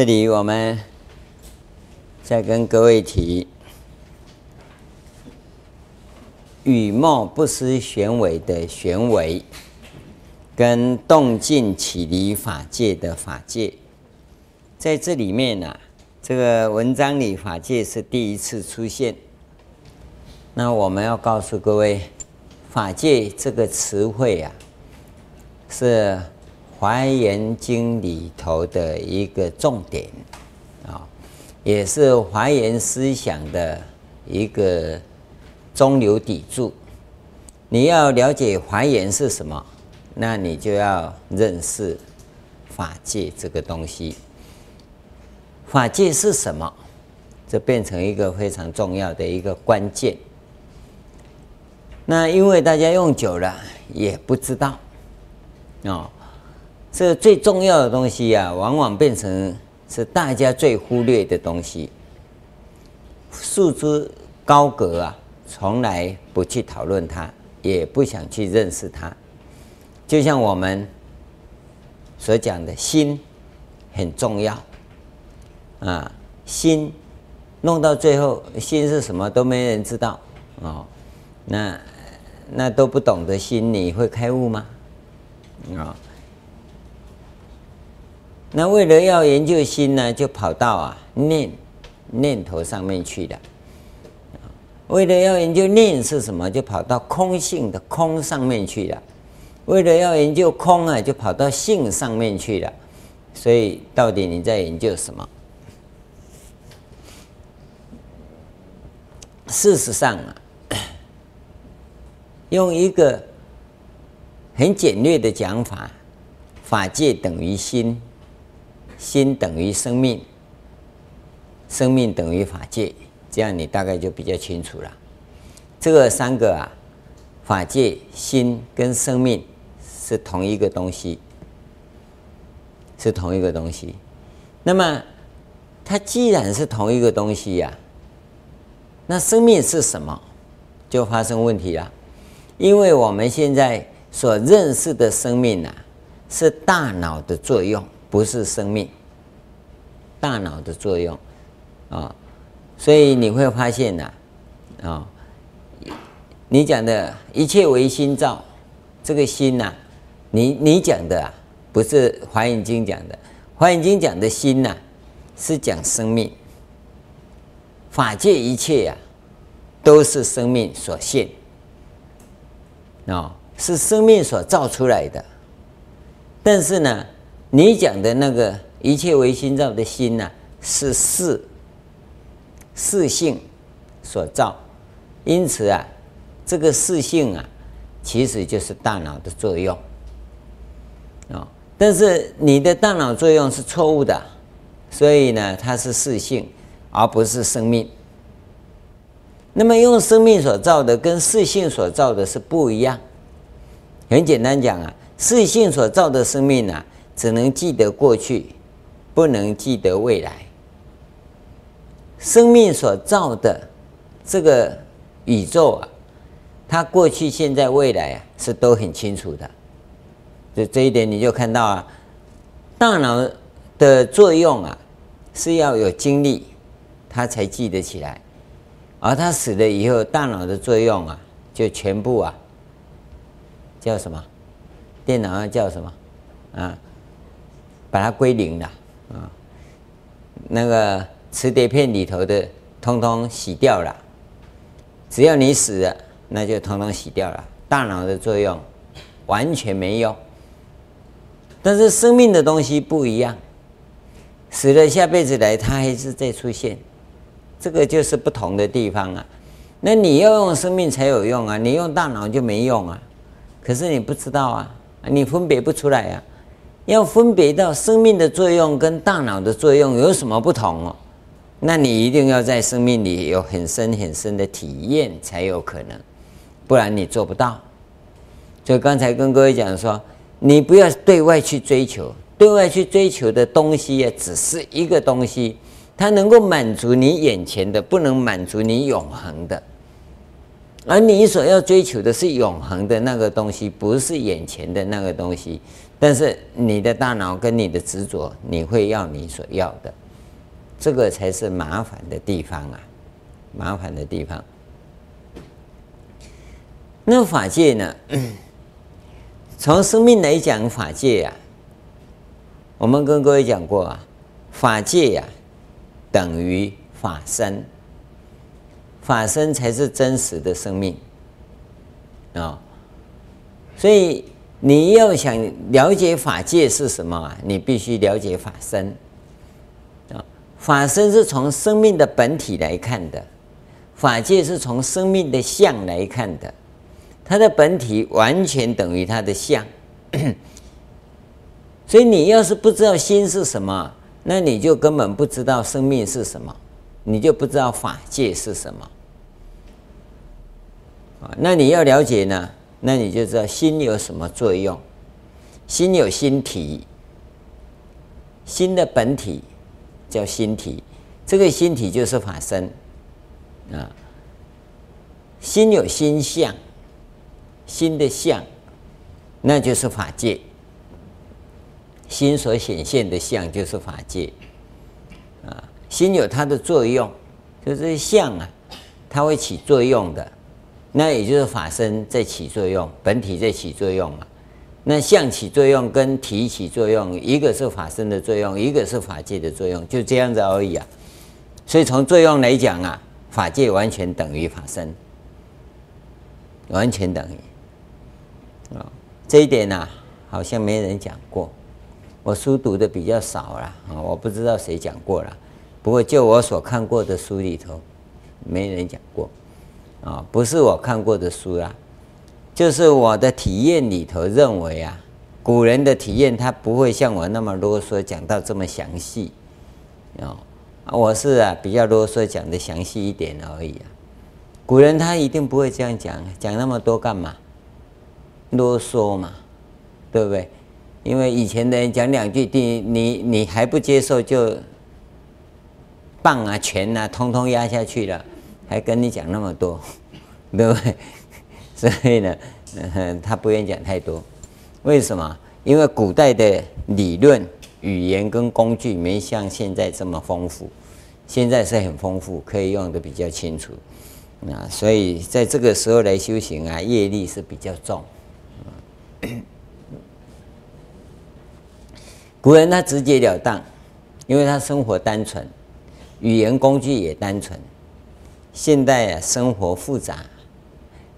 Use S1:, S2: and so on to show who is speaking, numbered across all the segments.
S1: 这里我们再跟各位提“雨墨不思玄微”的玄微，跟“动静起离法界”的法界，在这里面呢、这个文章里法界是第一次出现。那我们要告诉各位，法界这个词汇啊，是。《华严经》里头的一个重点啊，也是华严思想的一个中流砥柱。你要了解华严是什么，那你就要认识法界这个东西。法界是什么？这变成一个非常重要的一个关键。那因为大家用久了也不知道啊。这最重要的东西呀、啊，往往变成是大家最忽略的东西。束之高阁啊，从来不去讨论它，也不想去认识它。就像我们所讲的心很重要啊，心弄到最后，心是什么都没人知道哦。那那都不懂得心，你会开悟吗？啊？那为了要研究心呢，就跑到啊念念头上面去了。为了要研究念是什么，就跑到空性的空上面去了。为了要研究空啊，就跑到性上面去了。所以到底你在研究什么？事实上啊，用一个很简略的讲法，法界等于心。心等于生命，生命等于法界，这样你大概就比较清楚了。这个三个啊，法界、心跟生命是同一个东西，是同一个东西。那么，它既然是同一个东西呀、那生命是什么？就发生问题了。因为我们现在所认识的生命啊，是大脑的作用。不是生命，大脑的作用啊，所以你会发现呐，啊，你讲的一切唯心造，这个心呐，你你讲的，不是《华严经》讲的，《华严经》讲的心呐，是讲生命，法界一切呀，都是生命所现，啊，是生命所造出来的，但是呢。你讲的那个一切唯心造的心呐、啊，是识识性所造，因此啊，这个识性啊，其实就是大脑的作用啊。但是你的大脑作用是错误的，所以呢，它是识性，而不是生命。那么用生命所造的跟识性所造的是不一样。很简单讲啊，识性所造的生命啊。只能记得过去，不能记得未来。生命所造的这个宇宙啊，它过去、现在、未来啊，是都很清楚的。就这一点，你就看到啊，大脑的作用啊，是要有经历，它才记得起来。而他死了以后，大脑的作用啊，就全部啊，叫什么？电脑上叫什么？啊？把它归零了啊，那个磁碟片里头的通通洗掉了。只要你死了，那就通通洗掉了。大脑的作用完全没有。但是生命的东西不一样，死了下辈子来，它还是再出现。这个就是不同的地方啊。那你要用生命才有用啊，你用大脑就没用啊。可是你不知道啊，你分别不出来啊。要分别到生命的作用跟大脑的作用有什么不同哦？那你一定要在生命里有很深很深的体验才有可能，不然你做不到。所以刚才跟各位讲说，你不要对外去追求，对外去追求的东西也只是一个东西，它能够满足你眼前的，不能满足你永恒的。而你所要追求的是永恒的那个东西，不是眼前的那个东西。但是你的大脑跟你的执着，你会要你所要的，这个才是麻烦的地方啊，麻烦的地方。那法界呢？从生命来讲，法界呀、啊，我们跟各位讲过啊，法界呀、等于法身，法身才是真实的生命啊、所以你要想了解法界是什么啊，你必须了解法身啊、法身是从生命的本体来看的，法界是从生命的相来看的。它的本体完全等于它的相，所以你要是不知道心是什么，那你就根本不知道生命是什么，你就不知道法界是什么。啊，那你要了解呢，那你就知道心有什么作用。心有心体，心的本体叫心体，这个心体就是法身啊。心有心相。心的相，那就是法界。心所显现的相就是法界，啊，心有它的作用，就是相啊，它会起作用的，那也就是法身在起作用，本体在起作用嘛。那相起作用跟体起作用，一个是法身的作用，一个是法界的作用，就这样子而已啊。所以从作用来讲啊，法界完全等于法身，完全等于。啊，这一点呢、好像没人讲过。我书读的比较少了啊，我不知道谁讲过了。不过就我所看过的书里头，没人讲过。啊，不是我看过的书啦，就是我的体验里头认为啊，古人的体验他不会像我那么啰嗦，讲到这么详细。哦，我是啊比较啰嗦，讲的详细一点而已啊。古人他一定不会这样讲，讲那么多干嘛？啰嗦嘛，对不对？因为以前的人讲两句，你你你还不接受，就棒啊拳啊，通通压下去了，还跟你讲那么多，对不对？所以呢，嗯，他不愿意讲太多。为什么？因为古代的理论、语言跟工具没像现在这么丰富，现在是很丰富，可以用的比较清楚。啊，所以在这个时候来修行啊，业力是比较重。古人他直截了当，因为他生活单纯，语言工具也单纯。现代啊，生活复杂，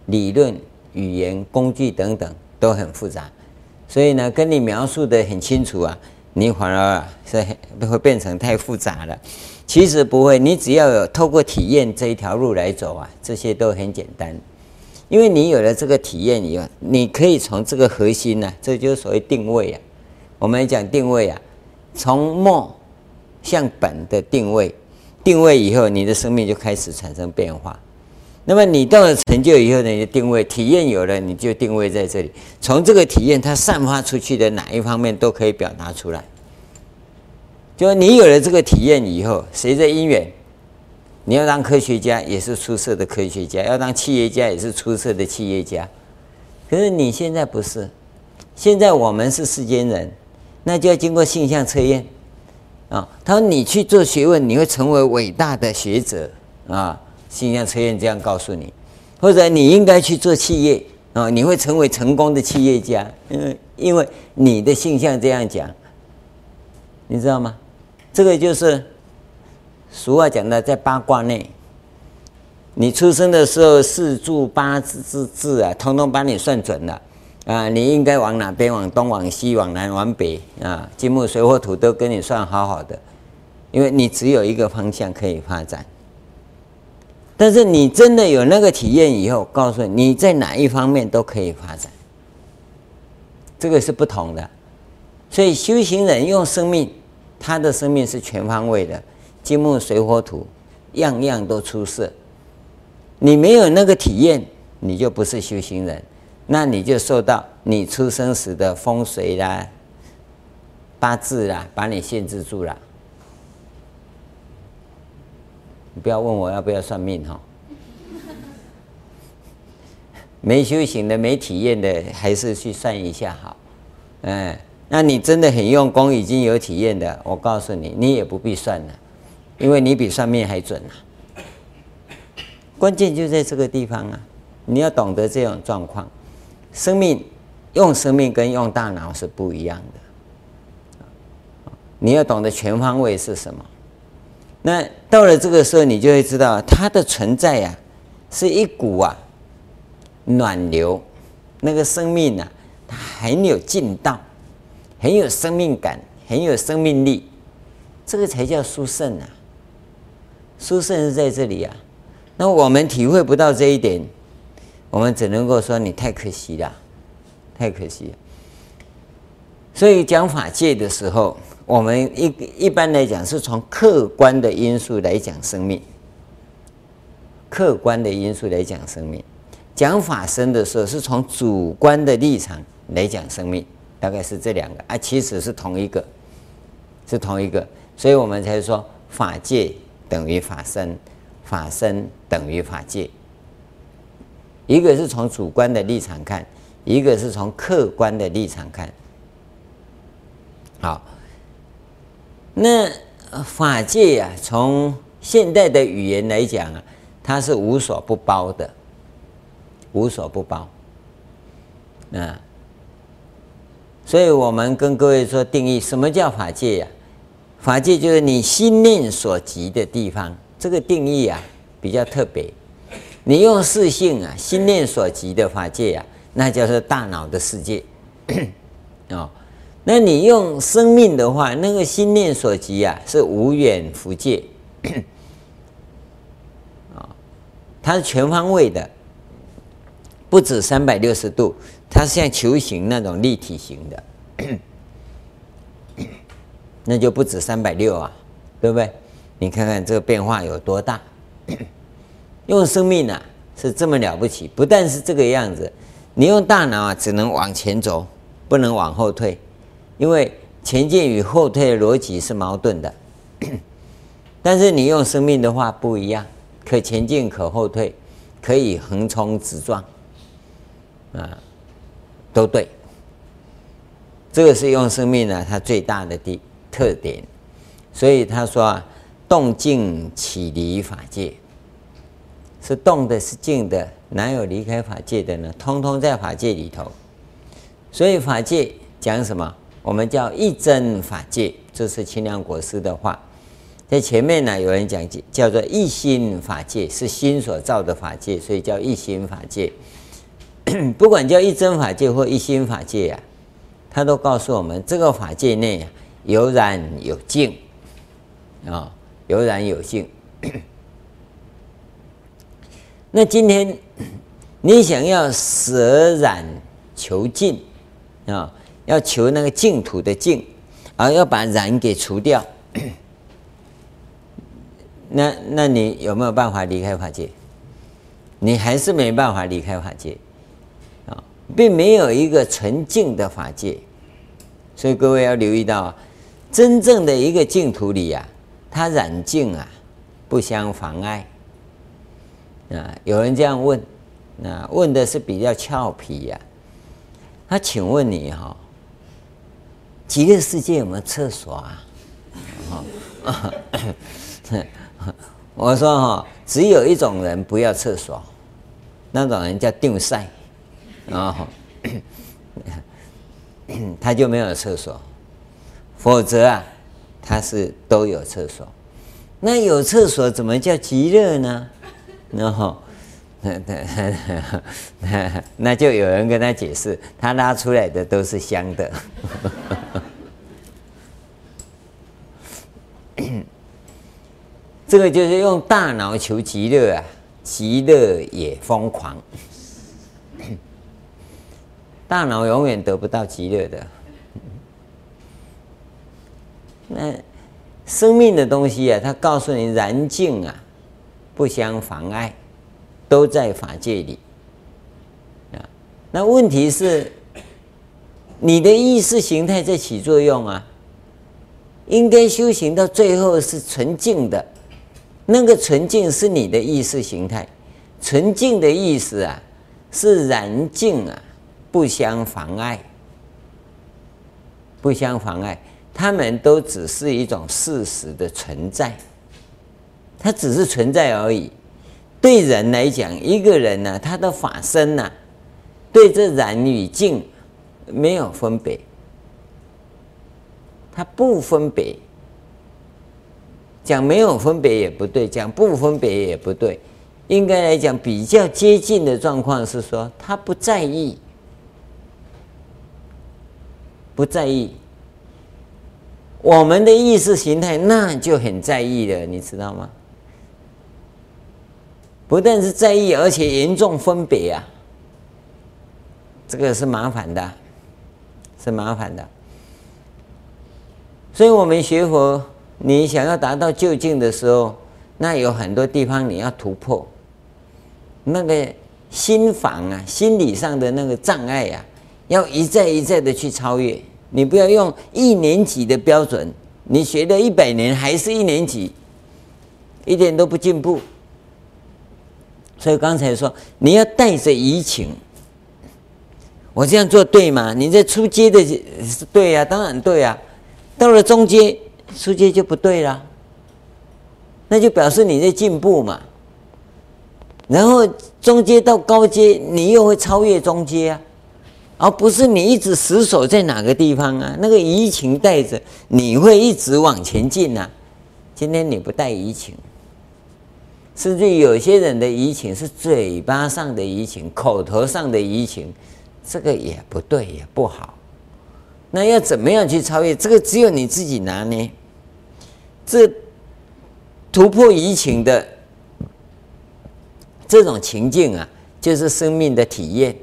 S1: 理论、语言工具等等都很复杂，所以呢，跟你描述的很清楚啊，你反而是会变成太复杂了。其实不会，你只要有透过体验这一条路来走啊，这些都很简单。因为你有了这个体验以后，你可以从这个核心呢、这就是所谓定位啊。我们讲定位啊，从末向本的定位，定位以后，你的生命就开始产生变化。那么你到了成就以后呢，你的定位体验有了，你就定位在这里。从这个体验，它散发出去的哪一方面都可以表达出来。就你有了这个体验以后，随着因缘。你要当科学家，也是出色的科学家；要当企业家，也是出色的企业家。可是你现在不是，现在我们是世间人，那就要经过性象测验啊。他说你去做学问，你会成为伟大的学者啊。性相测验这样告诉你，或者你应该去做企业啊，你会成为成功的企业家，因为因为你的性象这样讲，你知道吗？这个就是。俗话讲的，在八卦内，你出生的时候四柱八字字字啊，通通帮你算准了啊！你应该往哪边？往东、往西、往南、往北啊！金木水火土都跟你算好好的，因为你只有一个方向可以发展。但是你真的有那个体验以后，告诉你，你在哪一方面都可以发展，这个是不同的。所以修行人用生命，他的生命是全方位的。金木水火土，样样都出色。你没有那个体验，你就不是修行人，那你就受到你出生时的风水啦、八字啦，把你限制住了。你不要问我要不要算命哈。没修行的、没体验的，还是去算一下好。嗯，那你真的很用功，已经有体验的，我告诉你，你也不必算了，因为你比算命还准啊。关键就在这个地方啊，你要懂得这种状况。生命用生命跟用大脑是不一样的，你要懂得全方位是什么。那到了这个时候，你就会知道它的存在呀、啊，是一股啊暖流，那个生命啊，它很有劲道，很有生命感，很有生命力，这个才叫殊胜啊！殊胜是在这里啊。那我们体会不到这一点，我们只能够说你太可惜了，太可惜了。所以讲法界的时候。我们一一般来讲是从客观的因素来讲生命，客观的因素来讲生命。讲法身的时候是从主观的立场来讲生命，大概是这两个啊，其实是同一个，是同一个，所以我们才说法界等于法身，法身等于法界。一个是从主观的立场看，一个是从客观的立场看，好。那法界、啊，从现代的语言来讲啊，它是无所不包的，无所不包。啊，所以我们跟各位说定义，什么叫法界呀、法界就是你心念所及的地方。这个定义啊，比较特别。你用四性啊，心念所及的法界啊，那叫做大脑的世界。哦。那你用生命的话，那个心念所及啊，是无远弗届，啊，它是全方位的，不止三百六十度，它是像球形那种立体型的，那就不止三百六啊，对不对？你看看这个变化有多大？用生命啊，是这么了不起，不但是这个样子，你用大脑啊，只能往前走，不能往后退。因为前进与后退的逻辑是矛盾的，但是你用生命的话不一样，可前进可后退，可以横冲直撞，啊，都对。这个是用生命呢，它最大的地特点。所以他说啊，动静起离法界？是动的，是静的，哪有离开法界的呢？通通在法界里头。所以法界讲什么？我们叫一真法界，这是清凉国师的话。在前面呢，有人讲叫做一心法界，是心所造的法界，所以叫一心法界。不管叫一真法界或一心法界、啊，他都告诉我们，这个法界内啊有染有净啊、有染有净。那今天你想要舍染求净啊？要求那个净土的净，而要把染给除掉，那那你有没有办法离开法界？你还是没办法离开法界啊，并没有一个纯净的法界，所以各位要留意到，真正的一个净土里啊，它染净啊不相妨碍啊。有人这样问，那问的是比较俏皮呀、啊，他请问你哈？极乐世界有没有厕所啊？我说哈，只有一种人不要厕所，那种人叫定赛，啊，他就没有厕所，否则啊，他是都有厕所。那有厕所怎么叫极乐呢？然后，那那就有人跟他解释，他拉出来的都是香的。这个就是用大脑求极乐啊，极乐也疯狂。大脑永远得不到极乐的。那生命的东西啊，它告诉你燃尽啊，不相妨碍，都在法界里。啊，那问题是，你的意识形态在起作用啊。应该修行到最后是纯净的，那个纯净是你的意识形态，纯净的意思啊，是染净啊，不相妨碍。不相妨碍，他们都只是一种事实的存在，它只是存在而已。对人来讲，一个人呢、他的法身呢、对这染与净没有分别，他不分别。讲没有分别也不对，讲不分别也不对。应该来讲，比较接近的状况是说，他不在意，不在意。我们的意识形态那就很在意了，你知道吗？不但是在意，而且严重分别啊，这个是麻烦的，是麻烦的。所以我们学佛。你想要达到究竟的时候，那有很多地方你要突破，那个心防啊，心理上的那个障碍、啊，要一再一再的去超越。你不要用一年级的标准，你学了一百年还是一年级，一点都不进步。所以刚才说你要带着移情，我这样做对吗？你在初阶的是对呀、啊，当然对呀、啊，到了中阶。初阶就不对了，那就表示你在进步嘛。然后中阶到高阶，你又会超越中阶啊，而不是你一直死守在哪个地方啊。那个移情带着，你会一直往前进啊。今天你不带移情，甚至有些人的移情是嘴巴上的移情，口头上的移情，这个也不对，也不好。那要怎么样去超越？这个只有你自己拿捏。这突破移情的这种情境啊，就是生命的体验。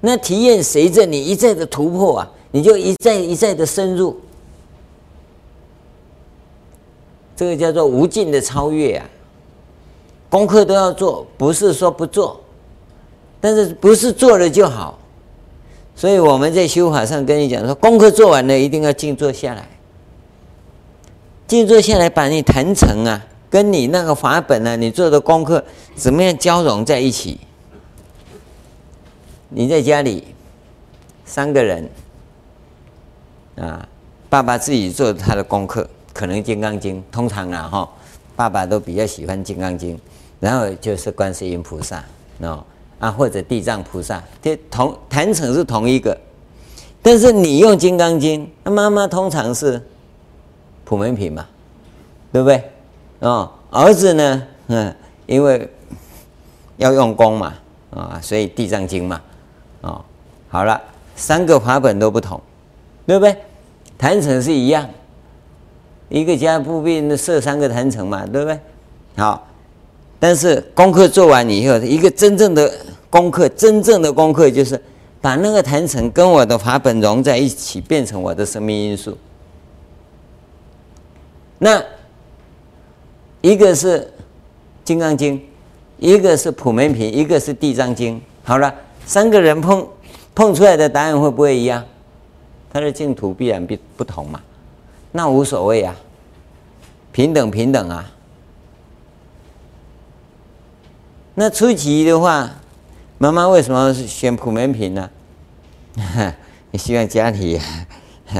S1: 那体验随着你一再的突破啊，你就一再一再的深入。这个叫做无尽的超越啊。功课都要做，不是说不做，但是不是做了就好。所以我们在修法上跟你讲说，功课做完了，一定要静坐下来。静坐下来，把你谈成啊，跟你那个法本啊，你做的功课怎么样交融在一起？你在家里三个人啊，爸爸自己做他的功课，可能《金刚经》，通常啊哈，爸爸都比较喜欢《金刚经》，然后就是观世音菩萨，哦啊或者地藏菩萨，这同坛城是同一个，但是你用《金刚经》，那妈妈通常是。普门品嘛，对不对？哦，儿子呢，嗯，因为要用功嘛，啊，所以地藏经嘛，哦，好了，三个法本都不同，对不对？坛城是一样，一个家不必设三个坛城嘛，对不对？好，但是功课做完以后，一个真正的功课，真正的功课就是把那个坛城跟我的法本融在一起，变成我的生命因素。那一个是《金刚经》，一个是《普门品》，一个是《地藏经》。好了，三个人碰碰出来的答案会不会一样？他的净土必然不不同嘛？那无所谓啊，平等平等啊。那初级的话，妈妈为什么选《普门品》呢？你 希望家里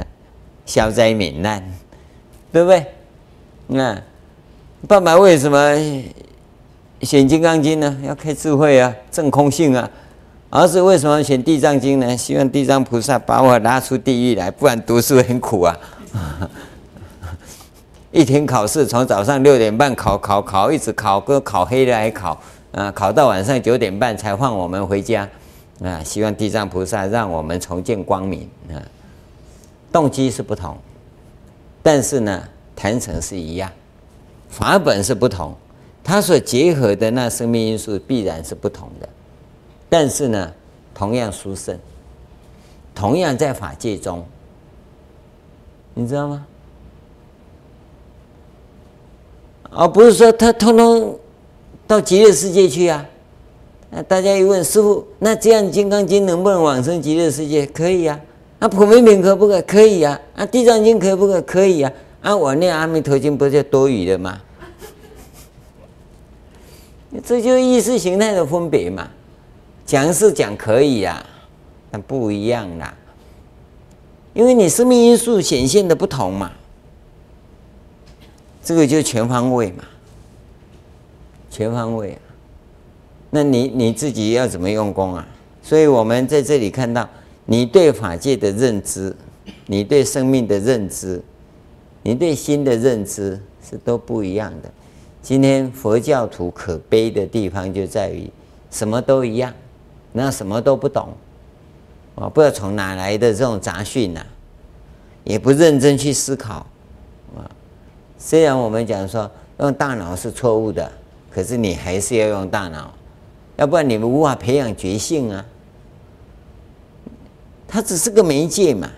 S1: 消灾免难，对不对？那爸爸为什么选《金刚经》呢？要开智慧啊，证空性啊。儿子为什么选《地藏经》呢？希望地藏菩萨把我拉出地狱来，不然读书很苦啊。一天考试，从早上六点半考考考，一直考，跟考黑了还考啊，考到晚上九点半才放我们回家啊。希望地藏菩萨让我们重见光明啊。动机是不同，但是呢。坛城是一样，法本是不同，它所结合的那生命因素必然是不同的，但是呢，同样殊胜，同样在法界中，你知道吗？而不是说他通通到极乐世界去啊？那大家一问师父，那这样《金刚经》能不能往生极乐世界？可以啊。那《普门品》可不可？可以啊。啊，《地藏经》可不可？可以啊。啊，我念阿弥陀经不就多余的吗？这就意识形态的分别嘛。讲是讲可以啊，但不一样啦。因为你生命因素显现的不同嘛，这个就全方位嘛，全方位啊。那你你自己要怎么用功啊？所以我们在这里看到，你对法界的认知，你对生命的认知，你对心的认知是都不一样的。今天佛教徒可悲的地方就在于什么都一样，那什么都不懂，啊，不知道从哪来的这种杂讯呐，也不认真去思考，啊，虽然我们讲说用大脑是错误的，可是你还是要用大脑，要不然你们无法培养觉性啊。它只是个媒介嘛，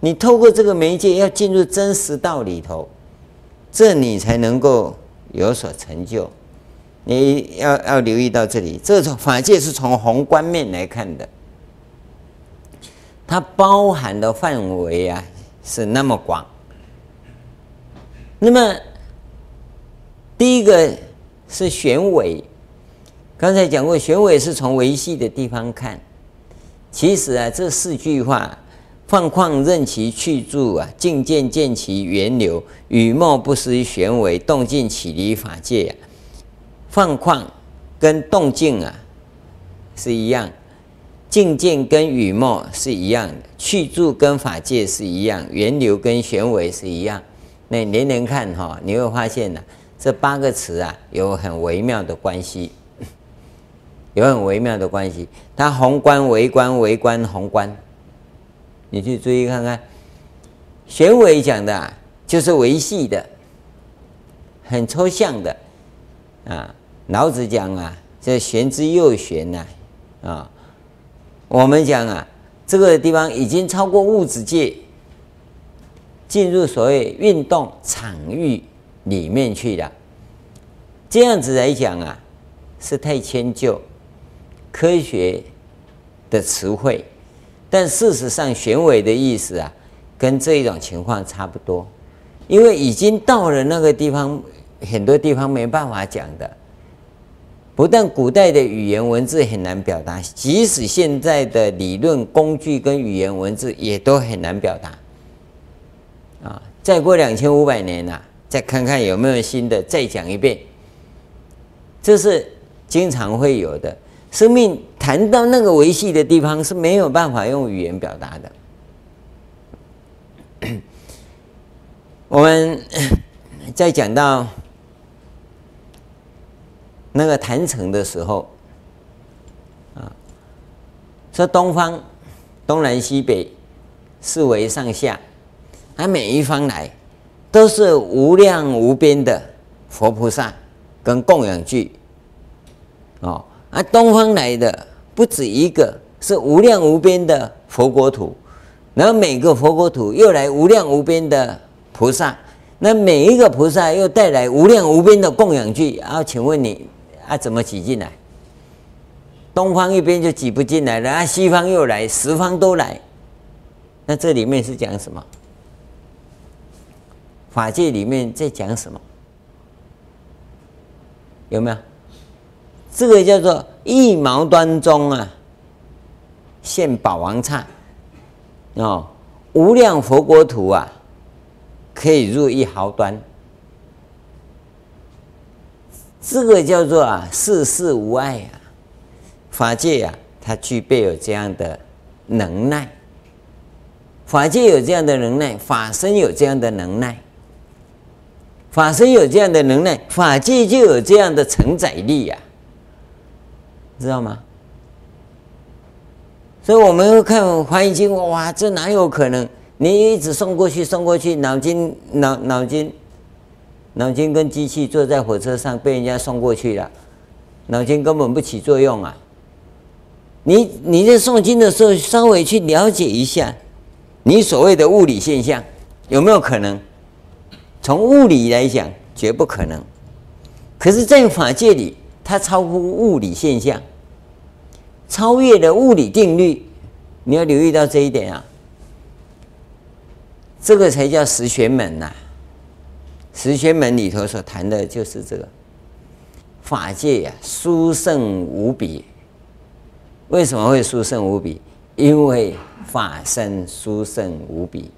S1: 你透过这个媒介要进入真实道里头，这你才能够。有所成就，你要要留意到这里，这种法界是从宏观面来看的，它包含的范围啊是那么广。那么第一个是玄微，刚才讲过，玄微是从维系的地方看，其实啊这四句话。放旷任其去住啊，境界见其源流，雨墨不思玄微，动静起离法界啊。放旷跟动静啊是一样，境界跟雨墨是一样的，去住跟法界是一样，源流跟玄微是一样。那连连看哈，你会发现呢、这八个词啊有很微妙的关系，有很微妙的关系。它宏观、微观、微观、宏观。你去注意看看，玄伟讲的，就是维系的，很抽象的啊。老子讲啊，这玄之又玄呐啊。我们讲啊，这个地方已经超过物质界，进入所谓运动场域里面去了。这样子来讲啊，是太迁就科学的词汇。但事实上，玄微的意思啊，跟这一种情况差不多，因为已经到了那个地方，很多地方没办法讲的。不但古代的语言文字很难表达，即使现在的理论工具跟语言文字也都很难表达。啊，再过两千五百年呐，再看看有没有新的，再讲一遍。这是经常会有的。生命谈到那个维系的地方是没有办法用语言表达的。我们在讲到那个坛城的时候，啊，说东方、东南西北四维上下，它每一方来都是无量无边的佛菩萨跟供养具，哦。啊，东方来的不止一个，是无量无边的佛国土，然后每个佛国土又来无量无边的菩萨，那每一个菩萨又带来无量无边的供养具。啊，请问你啊，怎么挤进来？东方一边就挤不进来了，啊，西方又来，十方都来，那这里面是讲什么？法界里面在讲什么？有没有？这个叫做一毛端中啊，现宝王刹哦，无量佛国土啊，可以入一毫端。这个叫做啊，世事无碍啊，法界啊，它具备有这样的能耐，法界有这样的能耐，法身有这样的能耐，法身有这样的能耐，法界就有这样的承载力呀、知道吗？所以我们会看《华严经》，哇，这哪有可能？你一直送过去，送过去，脑筋、脑脑筋、脑筋跟机器坐在火车上被人家送过去了，脑筋根本不起作用啊！你你在诵经的时候，稍微去了解一下，你所谓的物理现象有没有可能？从物理来讲，绝不可能。可是，在法界里，它超乎物理现象。超越了物理定律，你要留意到这一点啊。这个才叫十玄门呐、啊。十玄门里头所谈的就是这个法界呀、殊胜无比。为什么会殊胜无比？因为法身殊胜无比。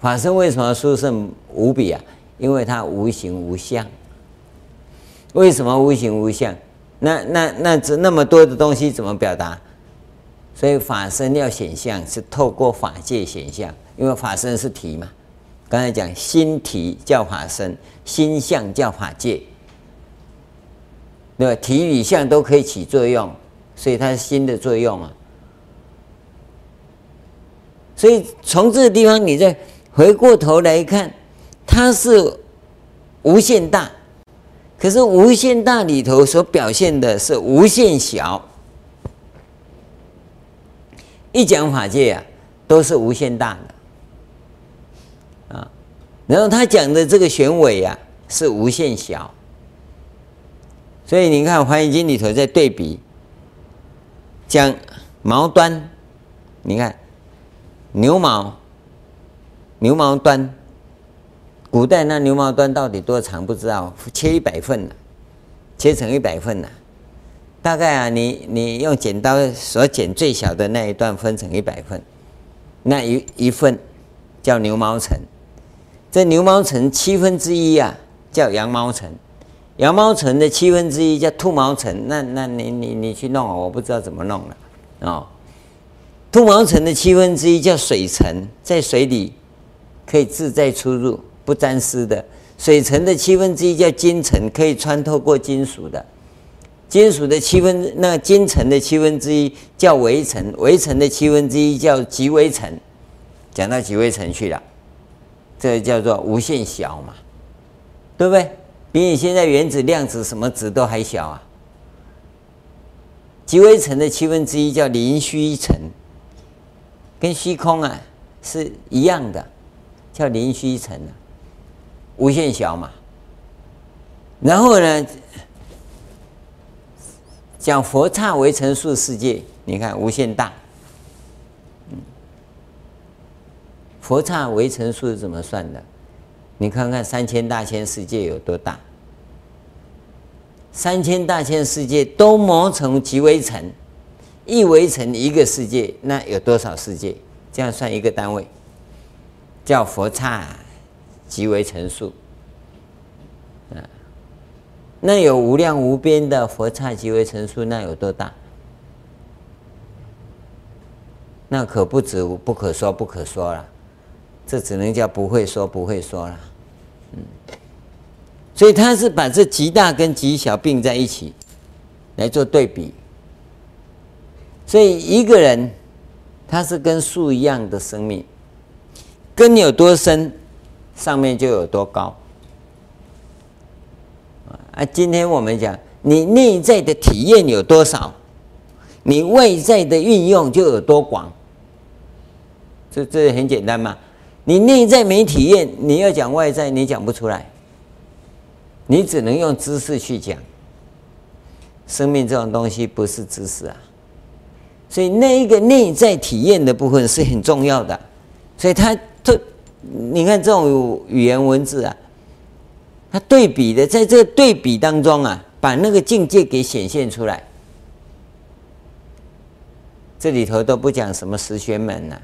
S1: 法身为什么殊胜无比啊？因为它无形无相。为什么无形无相？那那那这那么多的东西怎么表达？所以法身要显相，是透过法界显相，因为法身是体嘛。刚才讲心体叫法身，心相叫法界，对吧？体与相都可以起作用，所以它是心的作用啊。所以从这个地方，你再回过头来看，它是无限大，可是无限大里头所表现的是无限小。一讲法界啊，都是无限大的啊。然后他讲的这个玄微呀，是无限小，所以你看《华严经》里头在对比讲毛端，你看牛毛，牛毛端，古代那牛毛端到底多长不知道，切一百份，切成一百份了，大概啊，你你用剪刀所剪最小的那一段分成一百份，那一一份叫牛毛层。这牛毛层七分之一啊，叫羊毛层；羊毛层的七分之一叫兔毛层。那那你你你去弄，我不知道怎么弄了哦。兔毛层的七分之一叫水层，在水里可以自在出入，不沾湿的。水层的七分之一叫金层，可以穿透过金属的。金属的七分，那金层的七分之一叫微层，微层的七分之一叫极微层。讲到极微层去了。这叫做无限小嘛，对不对？比你现在原子、量子什么子都还小啊！极微层的七分之一叫零虚层，跟虚空啊是一样的，叫零虚层，无限小嘛。然后呢，讲佛刹微尘数世界，你看无限大。佛刹微尘数是怎么算的？你看看三千大千世界有多大？三千大千世界都磨成极微尘，一微尘一个世界，那有多少世界？这样算一个单位，叫佛刹极微尘数。那有无量无边的佛刹极微尘数，那有多大？那可不止不可说不可说了。这只能叫不会说不会说了，嗯，所以他是把这极大跟极小并在一起来做对比，所以一个人他是跟树一样的生命，根有多深，上面就有多高，啊，今天我们讲你内在的体验有多少，你外在的运用就有多广，这这很简单嘛。你内在没体验，你要讲外在，你讲不出来，你只能用知识去讲。生命这种东西不是知识啊，所以那一个内在体验的部分是很重要的。所以它这，你看这种语言文字啊，它对比的，在这个对比当中啊，把那个境界给显现出来。这里头都不讲什么实玄门呐、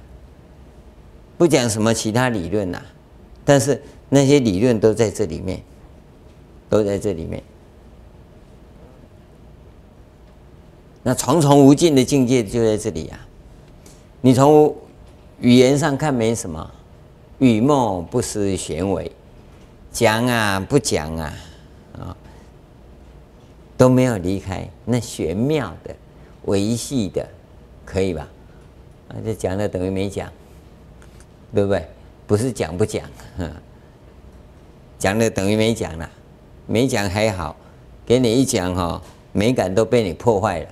S1: 不讲什么其他理论呐、但是那些理论都在这里面，都在这里面。那重重无尽的境界就在这里呀、啊。你从语言上看没什么，语默不失玄微，讲啊不讲啊，啊都没有离开那玄妙的、维系的，可以吧？啊，这讲了等于没讲。对不对？不是讲不讲，讲了等于没讲了，没讲还好，给你一讲哈，美感都被你破坏了。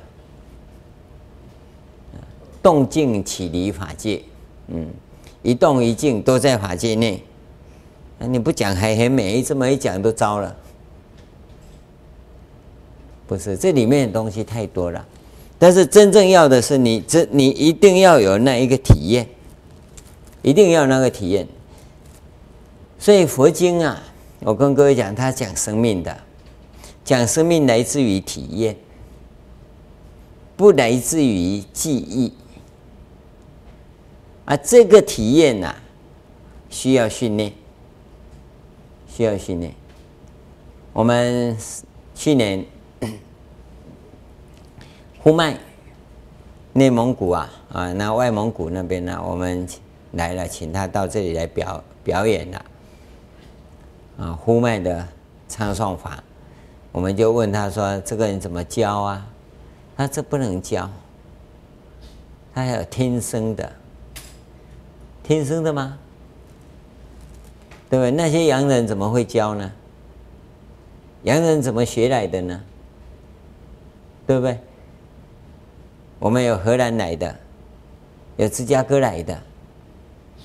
S1: 动静起离法界，嗯，一动一静都在法界内，那你不讲还很美，这么一讲都糟了。不是，这里面的东西太多了，但是真正要的是你这，你一定要有那一个体验。一定要那个体验，所以佛经啊，我跟各位讲，他讲生命的，讲生命来自于体验，不来自于记忆，啊，这个体验呐、需要训练，需要训练。我们去年 呼麦内蒙古啊啊，那外蒙古那边呢，我们来了，请他到这里来表表演了啊，呼麦的唱诵法，我们就问他说：“这个人怎么教啊？”他这不能教，他还有天生的，天生的吗？对不对？那些洋人怎么会教呢？洋人怎么学来的呢？对不对？我们有荷兰来的，有芝加哥来的，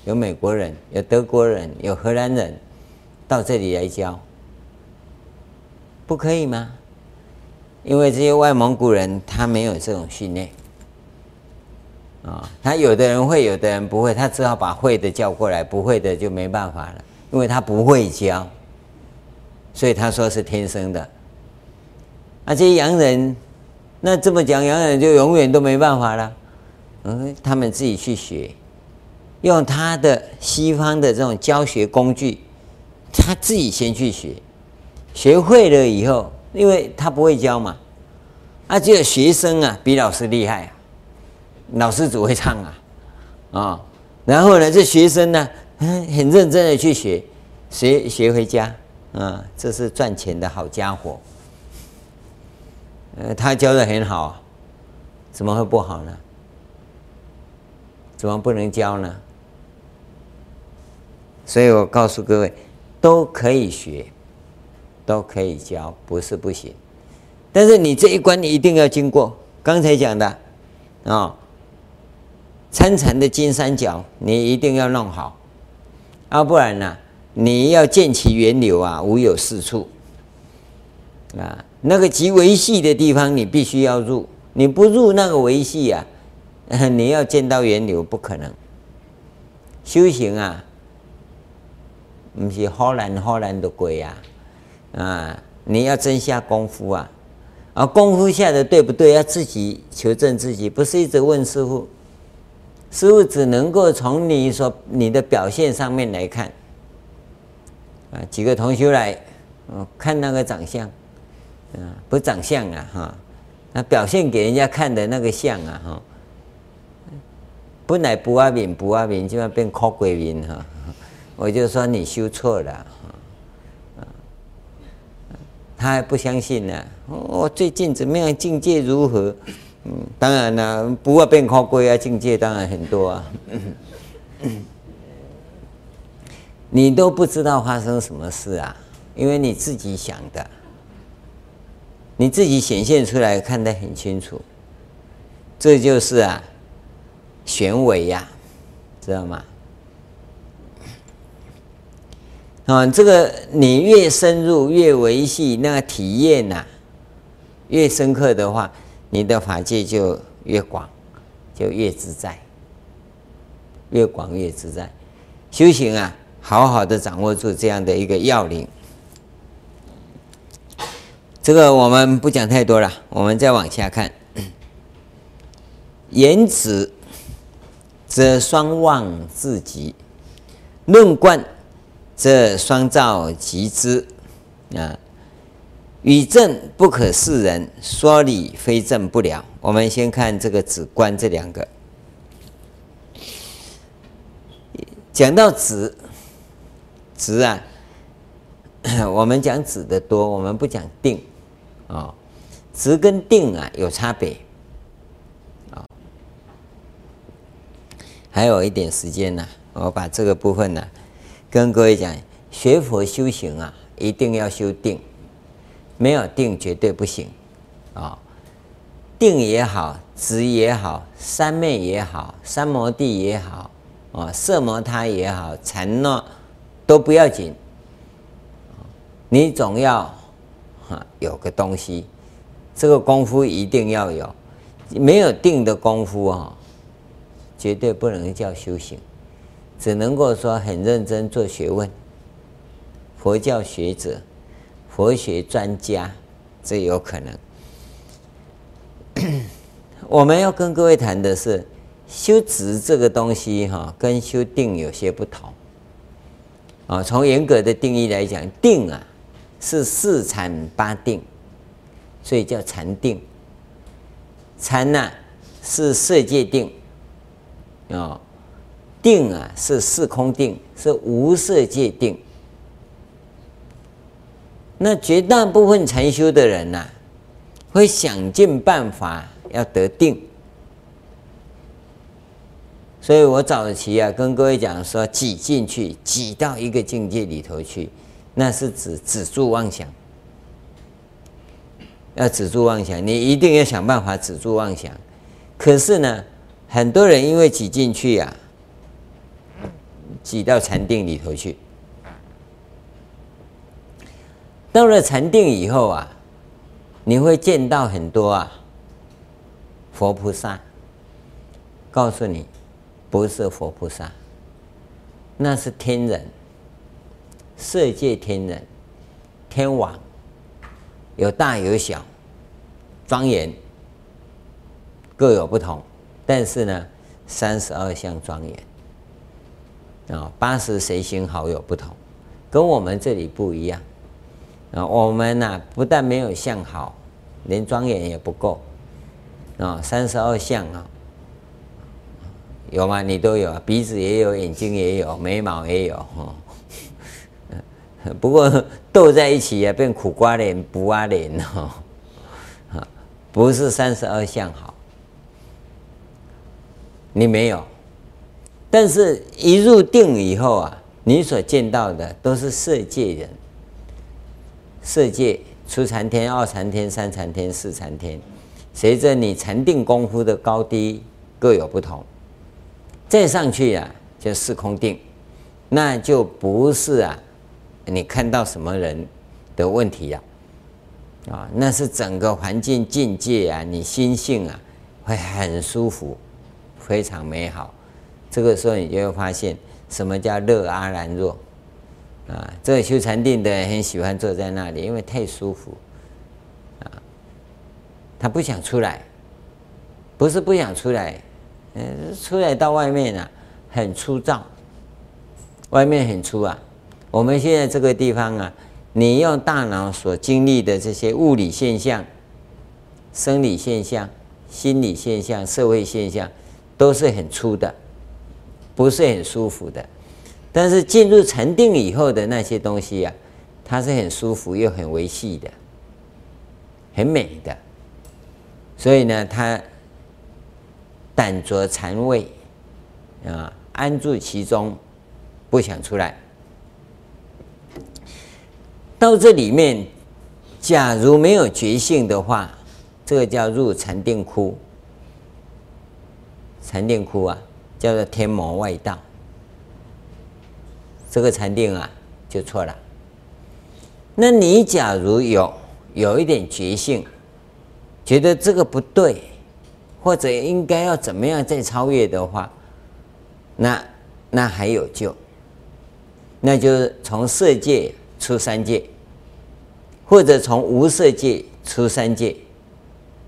S1: 有美国人，有德国人，有荷兰人，到这里来教，不可以吗？因为这些外蒙古人他没有这种训练，啊，他有的人会，有的人不会，他只好把会的叫过来，不会的就没办法了，因为他不会教。所以他说是天生的，啊，这些洋人，那这么讲，洋人就永远都没办法了。嗯，他们自己去学，用他的西方的这种教学工具，他自己先去学，学会了以后，因为他不会教嘛，啊，只有学生啊比老师厉害啊，老师只会唱啊，啊，然后呢，这学生呢，很认真的去学，学学回家。啊，这是赚钱的好家伙。呃，他教的很好，怎么会不好呢？怎么不能教呢？所以我告诉各位，都可以学，都可以教，不是不行。但是你这一关你一定要经过。刚才讲的啊，参禅的金三角你一定要弄好，要不然呢？你要见其源流啊，无有是处啊。那个极维系的地方，你必须要入。你不入那个维系啊，你要见到源流不可能。修行啊，不是好难好难的鬼呀啊！你要真下功夫啊，啊，功夫下的对不对？要自己求证自己，不是一直问师父。师父只能够从你所你的表现上面来看。啊，几个同学来，哦，看那个长相，啊，不长相啊，哈，那表现给人家看的那个相啊，哈，本来不阿敏不阿敏就要变靠鬼民哈，我就说你修错了，他还不相信呢，我最近怎么样，境界如何？当然了，不会变靠鬼啊，境界当然很多啊。你都不知道发生什么事啊，因为你自己想的，你自己显现出来看得很清楚，这就是啊，玄微呀，知道吗？啊，这个你越深入越维系，那个体验呐、越深刻的话，你的法界就越广，就越自在，越广越自在，修行啊。好好的掌握住这样的一个要领，这个我们不讲太多了，我们再往下看。言止则双忘自极，论观则双照极之。啊，语正不可示人，说理非正不了。我们先看这个止观这两个，讲到止。止啊，我们讲止的多，我们不讲定啊。止跟定啊有差别啊。还有一点时间呢，我把这个部分呢跟各位讲：学佛修行啊，一定要修定，没有定绝对不行啊。定也好，止也好，三昧也好，三摩地也好啊，摄摩他也好，禅诺。都不要紧，你总要哈有个东西，这个功夫一定要有，没有定的功夫啊，绝对不能叫修行，只能够说很认真做学问，佛教学者、佛学专家，这有可能。我们要跟各位谈的是修止这个东西哈，跟修定有些不同。啊，从严格的定义来讲，定啊是四禅八定，所以叫禅定。禅呢是色界定，啊，定啊是四空定，是无色界定。那绝大部分禅修的人呐、会想尽办法要得定。所以我早期啊，跟各位讲说，挤进去，挤到一个境界里头去，那是指止住妄想。要止住妄想，你一定要想办法止住妄想。可是呢，很多人因为挤进去呀、啊，挤到禅定里头去，到了禅定以后啊，你会见到很多啊，佛菩萨，告诉你。不是佛菩萨，那是天人，色界天人，天王，有大有小，庄严，各有不同。但是呢，三十二相庄严啊，八十随行好有不同，跟我们这里不一样啊。我们呢，不但没有相好，连庄严也不够啊。三十二相啊。有吗？你都有，鼻子也有，眼睛也有，眉毛也有，哈。不过斗在一起啊，变苦瓜脸、不瓜脸哦。啊。不是三十二相好，你没有。但是一入定以后啊，你所见到的都是色界人，色界初禅天、二禅天、三禅天、四禅天，随着你禅定功夫的高低各有不同。再上去啊，就四空定，那就不是啊，你看到什么人的问题呀？啊，那是整个环境境界啊，你心性啊会很舒服，非常美好。这个时候你就会发现，什么叫乐阿兰若啊？这个修禅定的人很喜欢坐在那里，因为太舒服啊，他不想出来，不是不想出来。嗯，出来到外面啊，很粗糙，外面很粗啊。我们现在这个地方啊，你用大脑所经历的这些物理现象、生理现象、心理现象、社会现象，都是很粗的，不是很舒服的。但是进入禅定以后的那些东西啊，它是很舒服又很维系的，很美的。所以呢，他。胆着禅味，啊，安住其中，不想出来。到这里面，假如没有觉性的话，这个叫入禅定窟。禅定窟啊，叫做天魔外道。这个禅定啊，就错了。那你假如有有一点觉性，觉得这个不对。或者应该要怎么样再超越的话，那那还有救，那就是从色界出三界，或者从无色界出三界，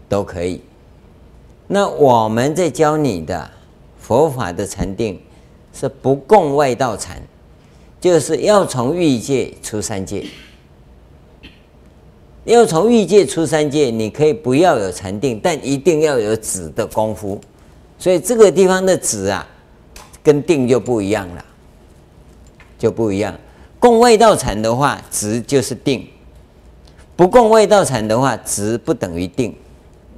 S1: 都可以。那我们在教你的佛法的禅定是不共外道禅，就是要从欲界出三界。要从欲界出三界，你可以不要有禅定，但一定要有止的功夫。所以这个地方的止啊，跟定就不一样了，就不一样。共外道禅的话，止就是定；不共外道禅的话，止不等于定。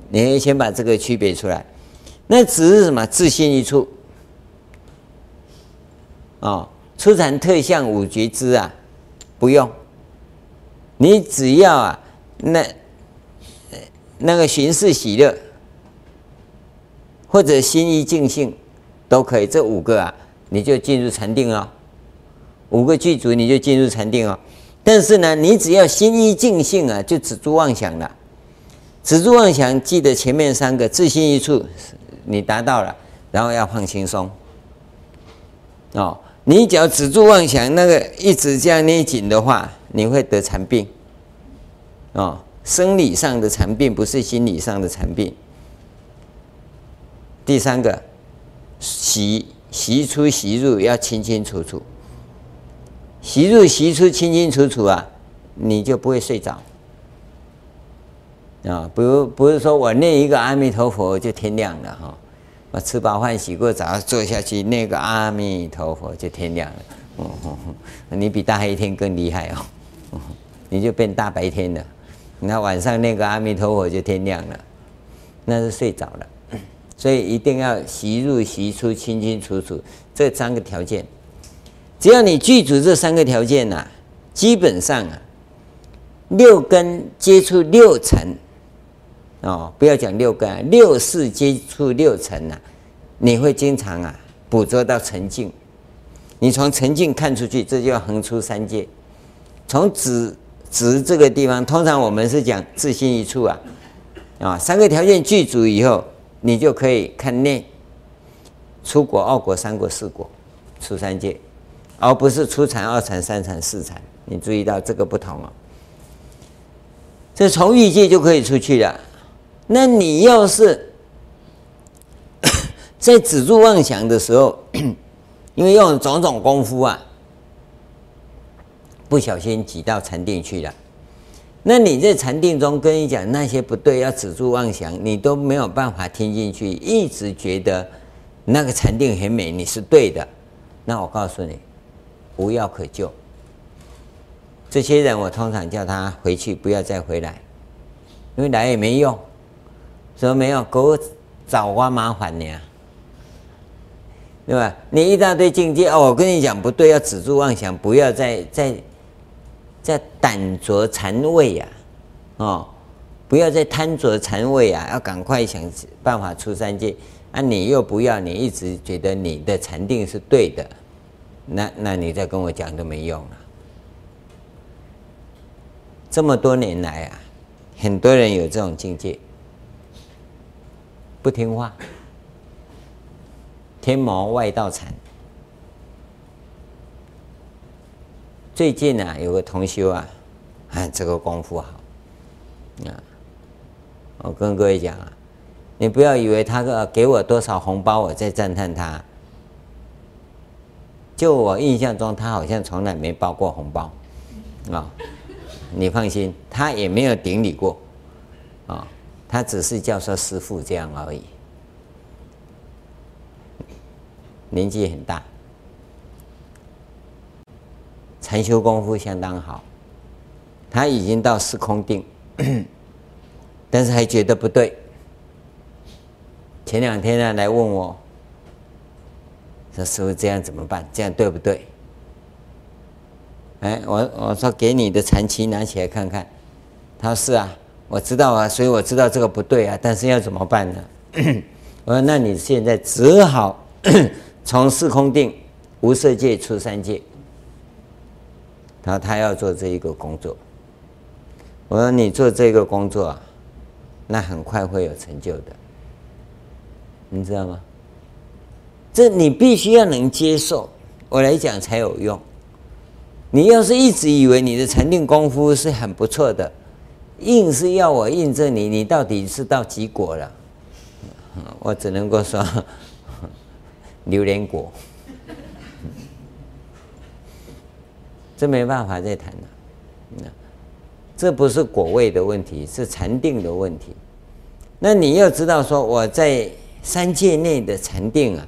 S1: 你先把这个区别出来。那止是什么？自信一处。哦，初禅特相五觉支啊，不用。你只要啊。那那个寻事喜乐，或者心意净性，都可以。这五个啊，你就进入禅定了。五个具足，你就进入禅定哦。但是呢，你只要心意净性啊，就止住妄想了。止住妄想，记得前面三个自心一处，你达到了，然后要放轻松。哦，你只要止住妄想，那个一直这样捏紧的话，你会得残病。哦，生理上的残病不是心理上的残病。第三个，习习出习入要清清楚楚，习入习出清清楚楚啊，你就不会睡着啊。不如不是说我念一个阿弥陀佛就天亮了哈，我吃饱饭洗过澡坐下去那个阿弥陀佛就天亮了。你比大黑天更厉害哦，你就变大白天了。那晚上那个阿弥陀佛就天亮了，那是睡着了。所以一定要习入习出清清楚楚，这三个条件，只要你具足这三个条件呐、啊，基本上啊，六根接触六尘，哦，不要讲六根，六识接触六尘呐，你会经常啊捕捉到沉静，你从沉静看出去，这就要横出三界，从止止这个地方，通常我们是讲自心一处啊，啊，三个条件具足以后。你就可以看内，出国、二国、三国、四国，出三界，而不是出禅、二禅、三禅、四禅。你注意到这个不同哦。这从欲界就可以出去了。那你要是 在止住妄想的时候，因为用种种功夫啊，不小心挤到禅定去了。那你在禅定中跟你讲那些不对，要止住妄想，你都没有办法听进去，一直觉得那个禅定很美，你是对的。那我告诉你，无药可救。这些人我通常叫他回去，不要再回来，因为来也没用。说没有，给我找我麻烦呢，对吧？你一大堆境界哦，我跟你讲不对，要止住妄想，不要再再。在胆着禅味呀，哦，不要再贪着禅味啊，要赶快想办法出三界啊！你又不要，你一直觉得你的禅定是对的，那那你再跟我讲都没用了。这么多年来啊，很多人有这种境界，不听话，天魔外道禅。最近啊，有个同修啊，哎，这个功夫好啊！我跟各位讲啊，你不要以为他个给我多少红包，我在赞叹他。就我印象中，他好像从来没包过红包啊。你放心，他也没有顶礼过，他只是叫说师傅这样而已。年纪很大。禅修功夫相当好，他已经到四空定，但是还觉得不对。前两天呢，来问我，说师傅这样怎么办？这样对不对？哎，我我说给你的禅期拿起来看看。他说是啊，我知道啊，所以我知道这个不对啊，但是要怎么办呢？我说那你现在只好 从四空定无色界出三界。他他要做这一个工作，我说你做这个工作啊，那很快会有成就的，你知道吗？这你必须要能接受，我来讲才有用。你要是一直以为你的禅定功夫是很不错的，硬是要我印证你，你到底是到几果了？我只能够说，榴莲果。这没办法再谈了，这不是果位的问题，是禅定的问题。那你要知道，说我在三界内的禅定啊，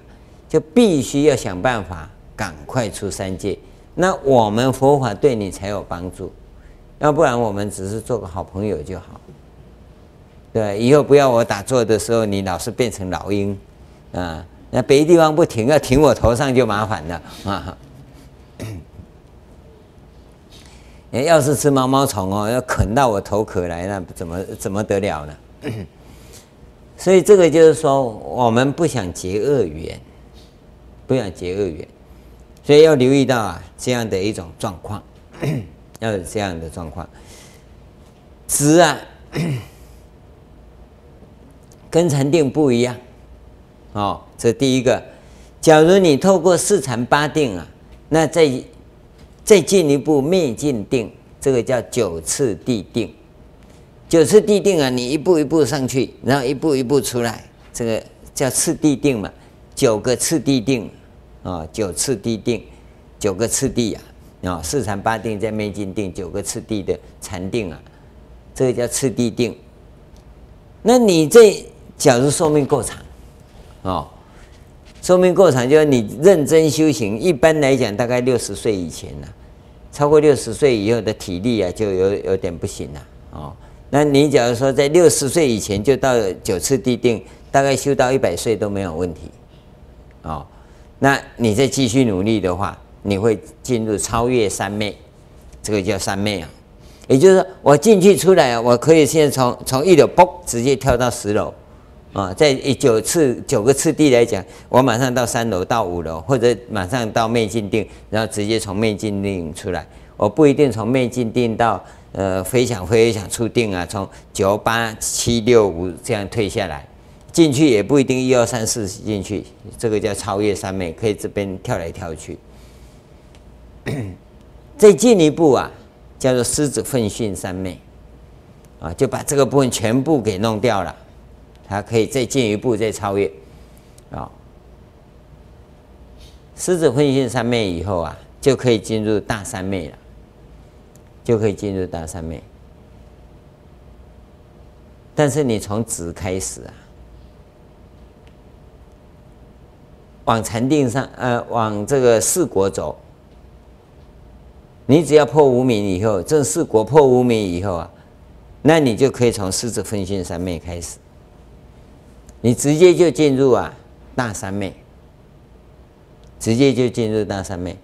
S1: 就必须要想办法赶快出三界。那我们佛法对你才有帮助，要不然我们只是做个好朋友就好。对，以后不要我打坐的时候，你老是变成老鹰啊，那别的地方不停，要停我头上就麻烦了啊。要是吃毛毛虫哦，要啃到我头壳来，那怎么怎么得了呢？所以这个就是说，我们不想结恶缘，不想结恶缘，所以要留意到啊，这样的一种状况，要有这样的状况。止啊，跟禅定不一样哦。这第一个，假如你透过四禅八定啊，那再。再进一步灭尽定，这个叫九次第定。九次第定啊，你一步一步上去，然后一步一步出来，这个叫次第定嘛。九个次第定啊，九次第定，九个次第啊，啊，四禅八定在灭尽定，九个次第的禅定啊，这个叫次第定。那你这假如寿命够长，哦，寿命够长，就是你认真修行，一般来讲大概六十岁以前呢、超过六十岁以后的体力啊，就有有点不行了，哦。那你假如说在六十岁以前就到九次第定，大概修到一百岁都没有问题，哦，那你再继续努力的话，你会进入超越三昧，这个叫三昧啊，也就是说我进去出来，我可以现在从从一楼嘣直接跳到十楼，啊，在九次九个次第来讲，我马上到三楼到五楼，或者马上到灭尽定，然后直接从灭尽定出来，我不一定从灭尽定到。呃，非想非想出定啊，从九八七六五这样退下来，进去也不一定一二三四进去，这个叫超越三昧，可以这边跳来跳去。再进一步啊，叫做狮子奋迅三昧，啊，就把这个部分全部给弄掉了，它可以再进一步再超越，啊，狮子奋迅三昧以后啊，就可以进入大三昧了。就可以进入大三昧，但是你从止开始啊，往禅定上，呃，往这个四果走，你只要破无明以后，这四果破无明以后啊，那你就可以从狮子奋迅三昧开始，你直接就进入啊大三昧，直接就进入大三昧，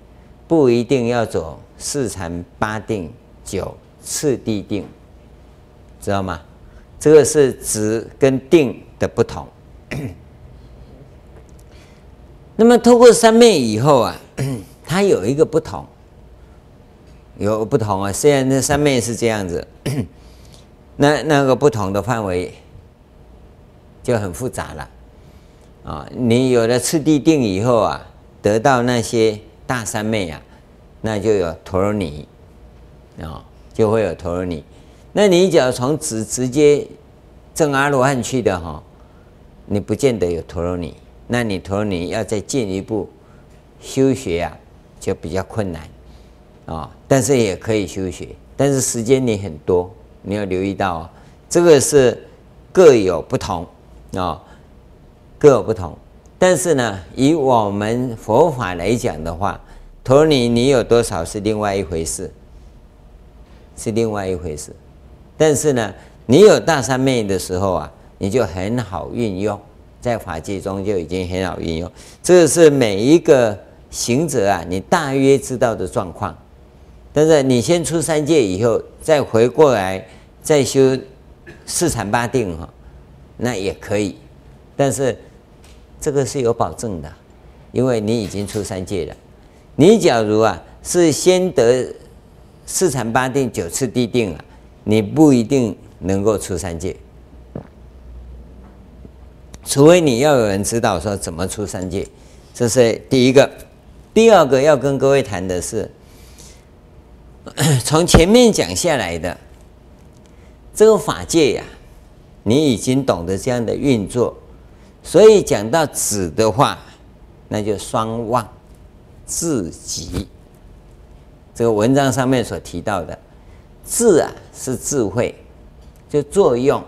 S1: 不一定要走四禅八定。九次第定，知道吗？这个是止跟定的不同。那么透过三昧以后啊，它有一个不同，有不同啊。虽然那三昧是这样子，那那个不同的范围就很复杂了啊。你有了次第定以后啊，得到那些大三昧啊，那就有陀罗尼。啊，就会有陀罗尼。那你只要从直直接证阿罗汉去的哈，你不见得有陀罗尼。那你陀罗尼要再进一步修学啊，就比较困难啊。但是也可以修学，但是时间你很多，你要留意到，这个是各有不同啊，各有不同。但是呢，以我们佛法来讲的话，陀罗尼你有多少是另外一回事。是另外一回事，但是呢，你有大三昧的时候啊，你就很好运用，在法界中就已经很好运用。这个是每一个行者啊，你大约知道的状况。但是你先出三界以后，再回过来再修四禅八定哈，那也可以。但是这个是有保证的，因为你已经出三界了。你假如啊是先得。四禅八定九次地定啊，你不一定能够出三界，除非你要有人指导说怎么出三界，这是第一个。第二个要跟各位谈的是，从前面讲下来的这个法界呀、你已经懂得这样的运作，所以讲到止的话，那就双忘自己。这个文章上面所提到的“智”啊，是智慧，就作用；“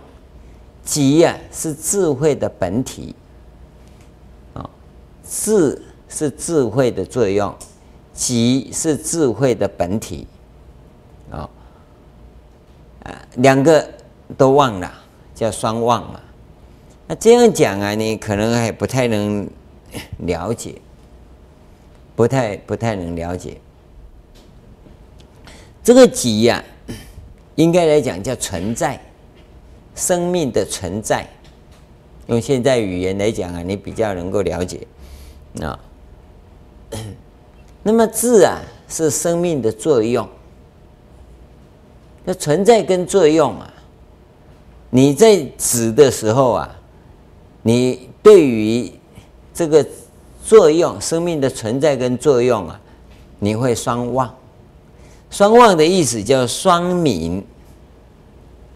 S1: 极”啊，是智慧的本体。啊，“智”是智慧的作用，“极”是智慧的本体。两个都忘了，叫双忘嘛。那这样讲啊，你可能还不太能了解，不太不太能了解。这个集呀、啊，应该来讲叫存在，生命的存在。用现在语言来讲啊，你比较能够了解啊。那么智啊，是生命的作用。那存在跟作用啊，你在指的时候啊，你对于这个作用、生命的存在跟作用啊，你会双忘。双忘的意思叫双泯，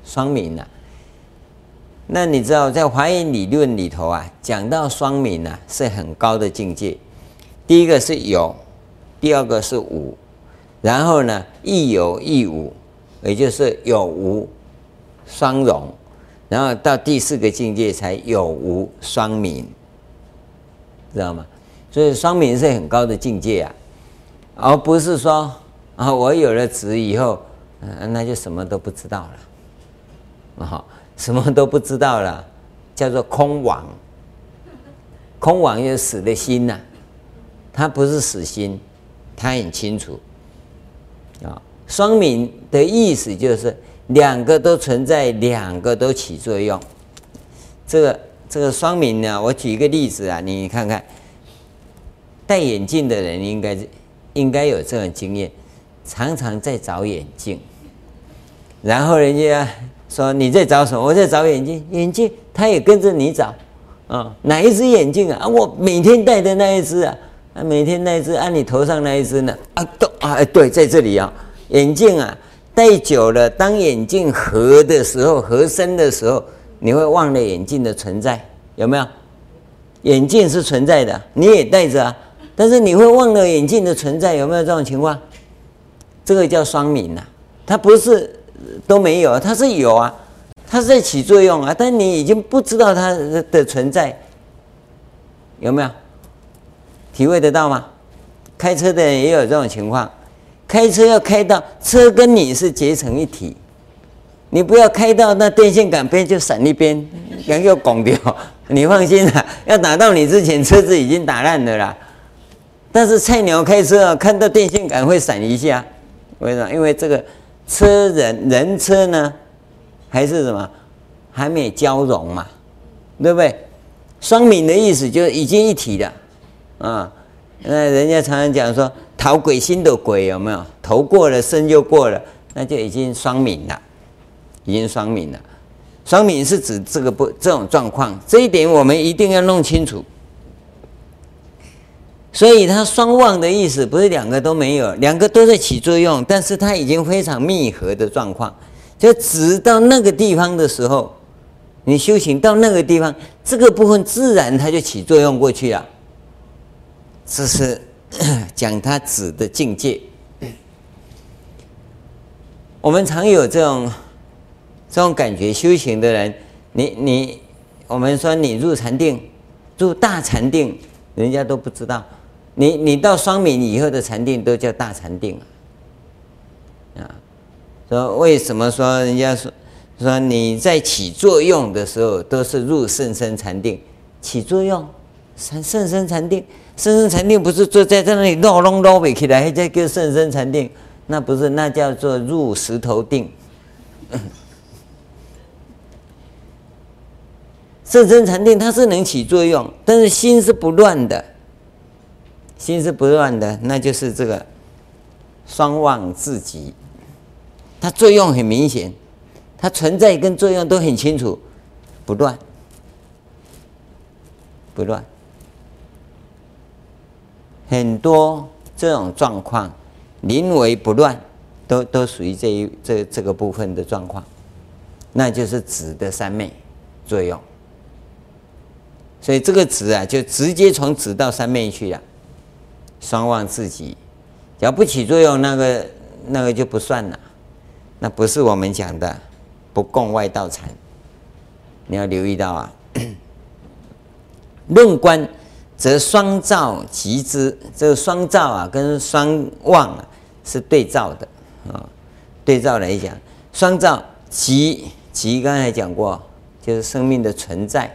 S1: 双泯呐。那你知道在华严理论里头啊，讲到双明啊，是很高的境界。第一个是有，第二个是无，然后呢，亦有亦无，也就是有无双融，然后到第四个境界才有无双明，知道吗？所以双明是很高的境界啊，而不是说啊，我有了执以后，嗯，那就什么都不知道了，啊，什么都不知道了，叫做空亡。空亡就是死的心呐，啊，它不是死心，他很清楚啊。双明的意思就是两个都存在，两个都起作用。这个这个双明呢，我举一个例子啊，你看看。戴眼镜的人应该应该有这种经验，常常在找眼镜，然后人家说你在找什么？我在找眼镜，眼镜他也跟着你找，啊，哪一只眼镜啊？啊，我每天戴的那一只啊，啊，每天那一只，按你头上那一只呢？啊，都啊，对，在这里啊，眼镜啊，戴久了，当眼镜合的时候，合身的时候，你会忘了眼镜的存在，有没有？眼镜是存在的，你也戴着啊。但是你会忘了眼镜的存在，有没有这种情况？这个叫双明呐，它不是都没有，它是有啊，它是在起作用啊，但你已经不知道它的存在，有没有？体会得到吗？开车的人也有这种情况，开车要开到车跟你是结成一体，你不要开到那电线杆边就闪一边，然后又拱掉。你放心啦，要打到你之前，车子已经打烂了啦。但是菜鸟开车啊，看到电线杆会闪一下，为什么？因为这个车人人车呢，还是什么，还没有交融嘛，对不对？双敏的意思就是已经一体了啊。那人家常常讲说，头鬼心的鬼有没有？头过了，身就过了，那就已经双敏了，已经双敏了。双敏是指这个不这种状况，这一点我们一定要弄清楚。所以它双旺的意思不是两个都没有，两个都在起作用，但是它已经非常密合的状况。就直到那个地方的时候，你修行到那个地方，这个部分自然它就起作用过去了。这是 讲它止的境界。我们常有这种这种感觉，修行的人，你你，我们说你入禅定，入大禅定，人家都不知道。你你到双明以后的禅定都叫大禅定啊，说为什么说人家说说你在起作用的时候都是入甚深禅定，起作用，甚甚深禅定，甚深禅定不是坐在在那里绕拢绕不起来，还在叫甚深禅定，那不是那叫做入石头定。甚深禅定它是能起作用，但是心是不乱的。心是不乱的，那就是这个双旺自极，它作用很明显，它存在跟作用都很清楚，不乱，不乱。很多这种状况，临危不乱，都都属于这一这这个部分的状况，那就是止的三昧作用。所以这个止啊，就直接从止到三昧去了。双旺自己，只要不起作用，那个那个就不算了，那不是我们讲的不共外道禅。你要留意到啊，论观则双照极之，这个双照啊跟双旺啊是对照的啊，对照来讲，双照极极刚才讲过，就是生命的存在，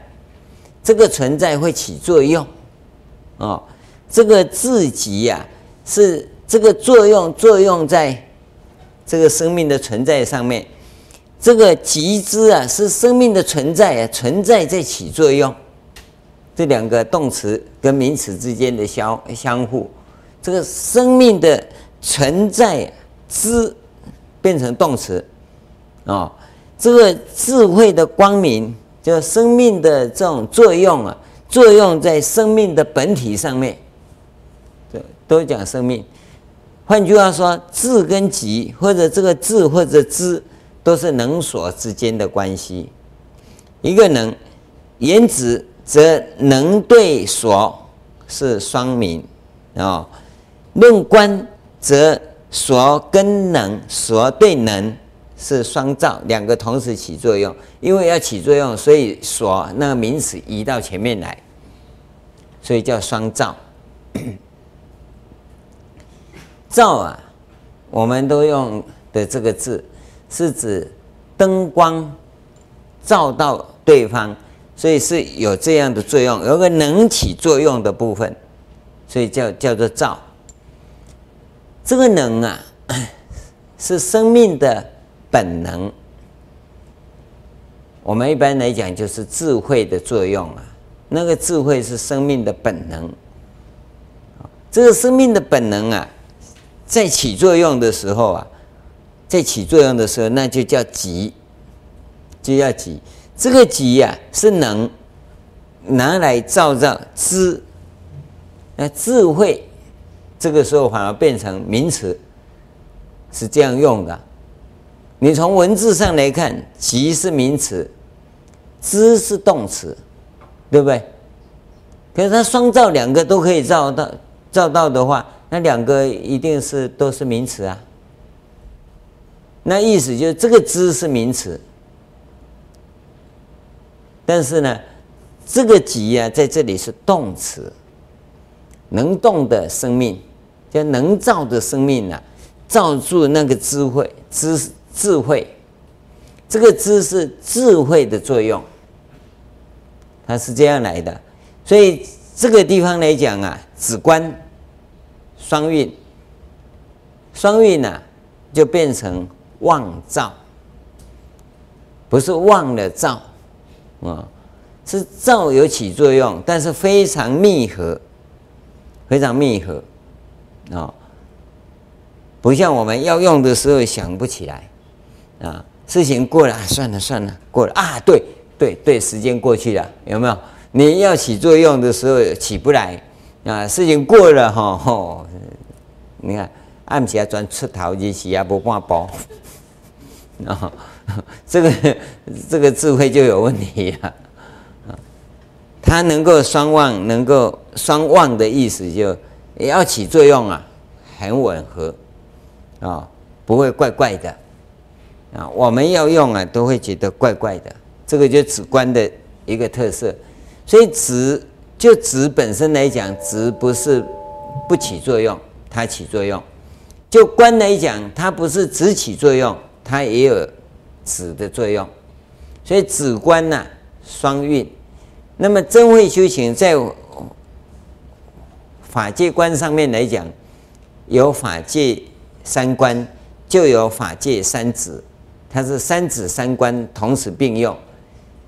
S1: 这个存在会起作用啊。这个自极呀，是这个作用作用在这个生命的存在上面。这个极之啊，是生命的存在啊，存在在起作用。这两个动词跟名词之间的相相互，这个生命的存在之变成动词啊，这个智慧的光明，就生命的这种作用啊，作用在生命的本体上面。都讲生命，换句话说，智跟极，或者这个智或者知，都是能所之间的关系。一个能，言止则能对所是双名啊。论观则所跟能，所对能是双照，两个同时起作用。因为要起作用，所以所那个名词移到前面来，所以叫双照。照啊，我们都用的这个字，是指灯光照到对方，所以是有这样的作用，有个能起作用的部分，所以叫叫做造。这个能啊，是生命的本能。我们一般来讲就是智慧的作用啊，那个智慧是生命的本能。这个生命的本能啊。在起作用的时候啊，在起作用的时候，那就叫极，就叫极。这个吉呀、啊，是能拿来照照知，那智慧这个时候反而变成名词，是这样用的。你从文字上来看，吉是名词，知是动词，对不对？可是它双照两个都可以照到，照到的话。那两个一定是都是名词啊。那意思就是这个知是名词，但是呢，这个极啊，在这里是动词，能动的生命，叫能造的生命啊，造出那个智慧，知智慧，这个知是智慧的作用，它是这样来的。所以这个地方来讲啊，止观。双运，双运呢，就变成妄造，不是忘了造，啊，是造有起作用，但是非常密合，非常密合，啊，不像我们要用的时候想不起来，啊，事情过了，算了算了，过了啊，对对对，时间过去了，有没有？你要起作用的时候起不来。啊，事情过了哈，吼，你看暗时啊转出头，日时啊不半步，啊，这个这个智慧就有问题呀啊。它能够双旺，能够双旺的意思就也要起作用啊，很吻合啊，不会怪怪的啊。我们要用啊，都会觉得怪怪的。这个就止观的一个特色，所以止。就止本身来讲，止不是不起作用，它起作用；就观来讲，它不是只起作用，它也有止的作用。所以止观呐，双运。那么真慧修行在法界观上面来讲，有法界三观，就有法界三止，它是三止三观同时并用。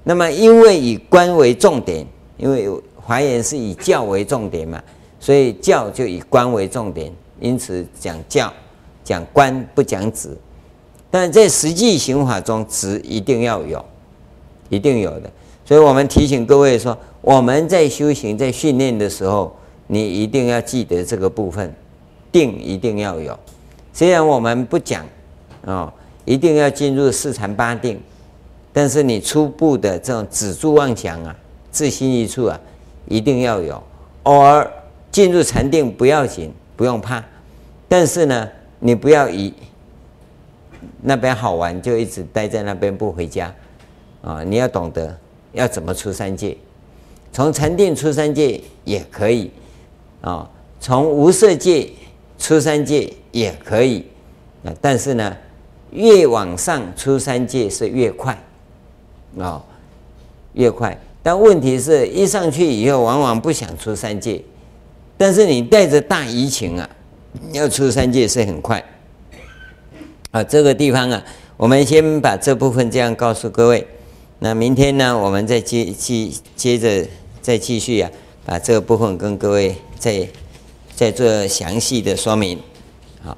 S1: 那么因为以观为重点，因为。华严是以教为重点嘛，所以教就以观为重点，因此讲教，讲观不讲止。但在实际行法中，止一定要有，一定有的。所以我们提醒各位说，我们在修行、在训练的时候，你一定要记得这个部分，定一定要有。虽然我们不讲啊，一定要进入四禅八定，但是你初步的这种止住妄想啊，自心一处啊。一定要有，偶尔进入禅定不要紧，不用怕。但是呢，你不要以那边好玩就一直待在那边不回家啊！你要懂得要怎么出三界，从禅定出三界也可以啊，从无色界出三界也可以啊。但是呢，越往上出三界是越快啊，越快。但问题是一上去以后，往往不想出三界，但是你带着大移情啊，要出三界是很快。啊，这个地方啊，我们先把这部分这样告诉各位。那明天呢，我们再接继接着再继续啊，把这个部分跟各位再再做详细的说明。好。